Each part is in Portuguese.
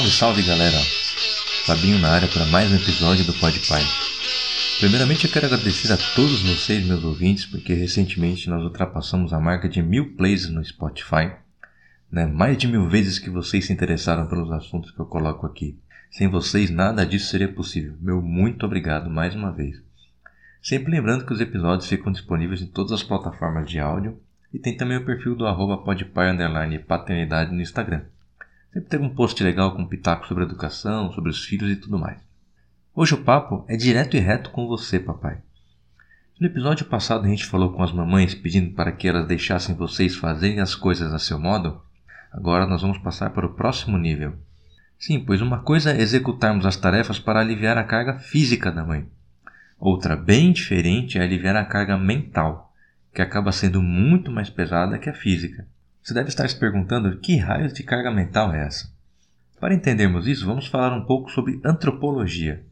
Salve, salve galera! Fabinho na área para mais um episódio do Podpai. Primeiramente eu quero agradecer a todos vocês, meus ouvintes, porque recentemente nós ultrapassamos a marca de mil plays no Spotify. Né? Mais de mil vezes que vocês se interessaram pelos assuntos que eu coloco aqui. Sem vocês nada disso seria possível. Meu muito obrigado mais uma vez. Sempre lembrando que os episódios ficam disponíveis em todas as plataformas de áudio e tem também o perfil do arroba paternidade no Instagram. Sempre teve um post legal com pitaco sobre educação, sobre os filhos e tudo mais. Hoje o papo é direto e reto com você, papai. No episódio passado a gente falou com as mamães pedindo para que elas deixassem vocês fazerem as coisas a seu modo. Agora nós vamos passar para o próximo nível. Sim, pois uma coisa é executarmos as tarefas para aliviar a carga física da mãe. Outra, bem diferente, é aliviar a carga mental, que acaba sendo muito mais pesada que a física. Você deve estar se perguntando que raios de carga mental é essa? Para entendermos isso, vamos falar um pouco sobre antropologia.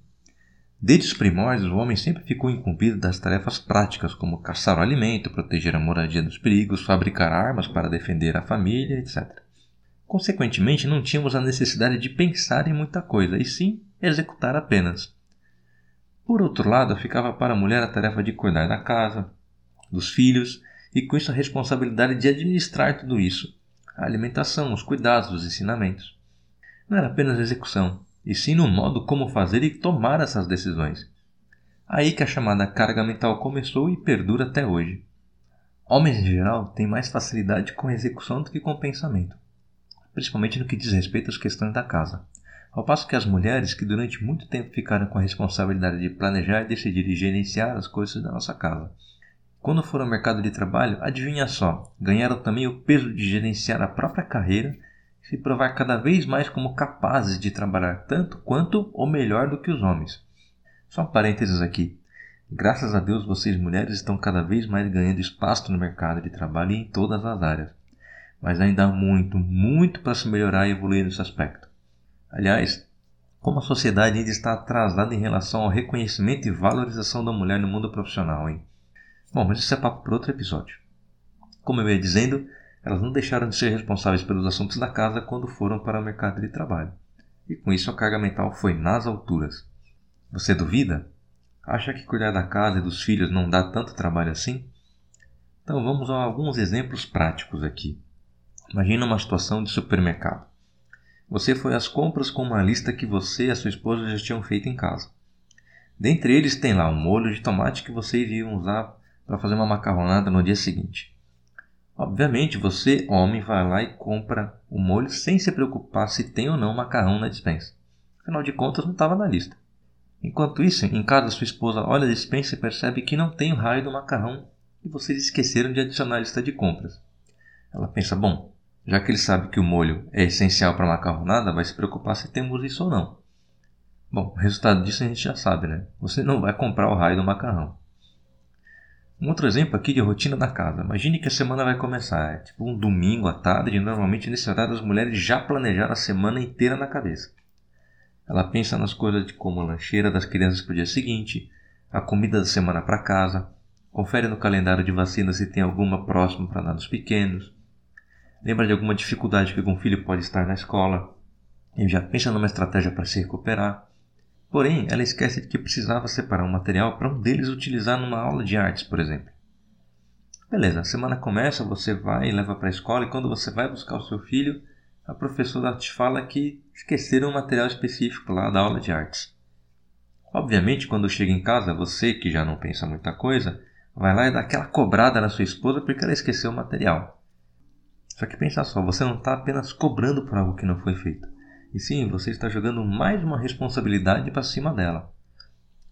Desde os primórdios, o homem sempre ficou incumbido das tarefas práticas, como caçar o alimento, proteger a moradia dos perigos, fabricar armas para defender a família, etc. Consequentemente, não tínhamos a necessidade de pensar em muita coisa, e sim executar apenas. Por outro lado, ficava para a mulher a tarefa de cuidar da casa, dos filhos e com isso a responsabilidade de administrar tudo isso, a alimentação, os cuidados, os ensinamentos. Não era apenas execução, e sim no modo como fazer e tomar essas decisões. Aí que a chamada carga mental começou e perdura até hoje. Homens em geral têm mais facilidade com execução do que com pensamento, principalmente no que diz respeito às questões da casa. Ao passo que as mulheres, que durante muito tempo ficaram com a responsabilidade de planejar, decidir e gerenciar as coisas da nossa casa, quando foram ao mercado de trabalho, adivinha só, ganharam também o peso de gerenciar a própria carreira e se provar cada vez mais como capazes de trabalhar tanto quanto ou melhor do que os homens. Só um parênteses aqui. Graças a Deus vocês mulheres estão cada vez mais ganhando espaço no mercado de trabalho e em todas as áreas. Mas ainda há muito, muito para se melhorar e evoluir nesse aspecto. Aliás, como a sociedade ainda está atrasada em relação ao reconhecimento e valorização da mulher no mundo profissional, hein? Bom, mas isso é papo para outro episódio. Como eu ia dizendo, elas não deixaram de ser responsáveis pelos assuntos da casa quando foram para o mercado de trabalho. E com isso a carga mental foi nas alturas. Você duvida? Acha que cuidar da casa e dos filhos não dá tanto trabalho assim? Então vamos a alguns exemplos práticos aqui. Imagina uma situação de supermercado. Você foi às compras com uma lista que você e a sua esposa já tinham feito em casa. Dentre eles tem lá um molho de tomate que vocês iam usar para fazer uma macarronada no dia seguinte. Obviamente, você, homem, vai lá e compra o molho sem se preocupar se tem ou não macarrão na dispensa. Afinal de contas, não estava na lista. Enquanto isso, em casa, sua esposa olha a dispensa e percebe que não tem o raio do macarrão e vocês esqueceram de adicionar a lista de compras. Ela pensa: bom, já que ele sabe que o molho é essencial para macarronada, vai se preocupar se temos isso ou não. Bom, o resultado disso a gente já sabe, né? Você não vai comprar o raio do macarrão. Um outro exemplo aqui de rotina da casa. Imagine que a semana vai começar, é tipo um domingo à tarde, e normalmente nesse horário as mulheres já planejaram a semana inteira na cabeça. Ela pensa nas coisas de como a lancheira das crianças para o dia seguinte, a comida da semana para casa, confere no calendário de vacinas se tem alguma próxima para dar nos pequenos, lembra de alguma dificuldade que algum filho pode estar na escola, e já pensa numa estratégia para se recuperar. Porém, ela esquece de que precisava separar um material para um deles utilizar numa aula de artes, por exemplo. Beleza, a semana começa, você vai e leva para a escola e quando você vai buscar o seu filho, a professora te fala que esqueceram um material específico lá da aula de artes. Obviamente, quando chega em casa, você que já não pensa muita coisa, vai lá e dá aquela cobrada na sua esposa porque ela esqueceu o material. Só que pensa só, você não está apenas cobrando por algo que não foi feito. E sim, você está jogando mais uma responsabilidade para cima dela.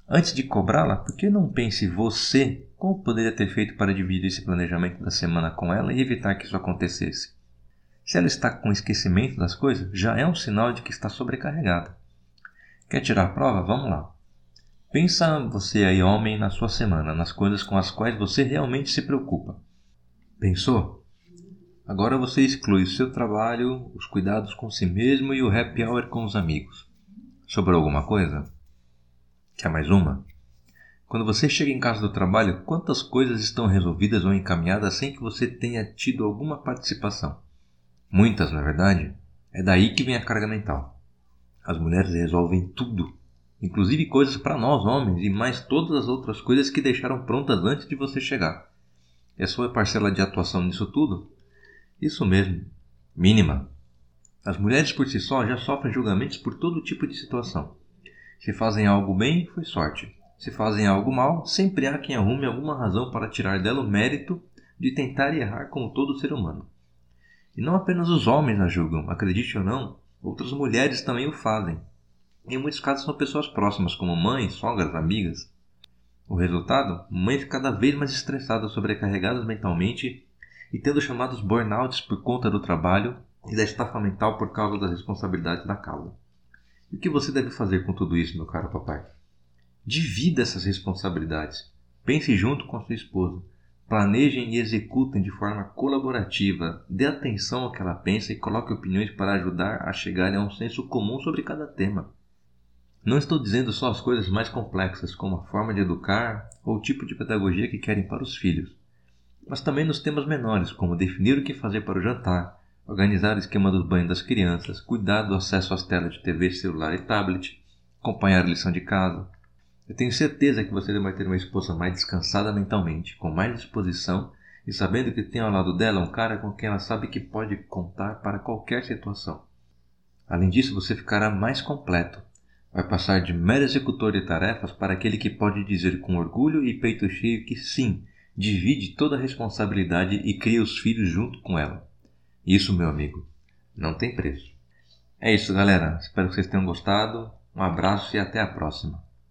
Antes de cobrá-la, por que não pense você como poderia ter feito para dividir esse planejamento da semana com ela e evitar que isso acontecesse? Se ela está com esquecimento das coisas, já é um sinal de que está sobrecarregada. Quer tirar a prova? Vamos lá. Pensa você aí, homem, na sua semana, nas coisas com as quais você realmente se preocupa. Pensou? Agora você exclui o seu trabalho, os cuidados com si mesmo e o happy hour com os amigos. Sobrou alguma coisa? Quer mais uma? Quando você chega em casa do trabalho, quantas coisas estão resolvidas ou encaminhadas sem que você tenha tido alguma participação? Muitas, na verdade. É daí que vem a carga mental. As mulheres resolvem tudo, inclusive coisas para nós homens e mais todas as outras coisas que deixaram prontas antes de você chegar. E a sua parcela de atuação nisso tudo? Isso mesmo, mínima. As mulheres por si só já sofrem julgamentos por todo tipo de situação. Se fazem algo bem, foi sorte. Se fazem algo mal, sempre há quem arrume alguma razão para tirar dela o mérito de tentar errar como todo ser humano. E não apenas os homens a julgam, acredite ou não, outras mulheres também o fazem. Em muitos casos são pessoas próximas, como mães, sogras, amigas. O resultado? Mães cada vez mais estressadas, sobrecarregadas mentalmente e tendo chamados burnouts por conta do trabalho e da estafa mental por causa das responsabilidades da casa. E o que você deve fazer com tudo isso, meu caro papai? Divida essas responsabilidades. Pense junto com a sua esposa. Planejem e executem de forma colaborativa. Dê atenção ao que ela pensa e coloque opiniões para ajudar a chegar a um senso comum sobre cada tema. Não estou dizendo só as coisas mais complexas, como a forma de educar ou o tipo de pedagogia que querem para os filhos, mas também nos temas menores, como definir o que fazer para o jantar, organizar o esquema do banho das crianças, cuidar do acesso às telas de TV, celular e tablet, acompanhar a lição de casa. Eu tenho certeza que você vai ter uma esposa mais descansada mentalmente, com mais disposição e sabendo que tem ao lado dela um cara com quem ela sabe que pode contar para qualquer situação. Além disso, você ficará mais completo. Vai passar de mero executor de tarefas para aquele que pode dizer com orgulho e peito cheio que sim, divide toda a responsabilidade e cria os filhos junto com ela. Isso, meu amigo, não tem preço. É isso, galera. Espero que vocês tenham gostado. Um abraço e até a próxima.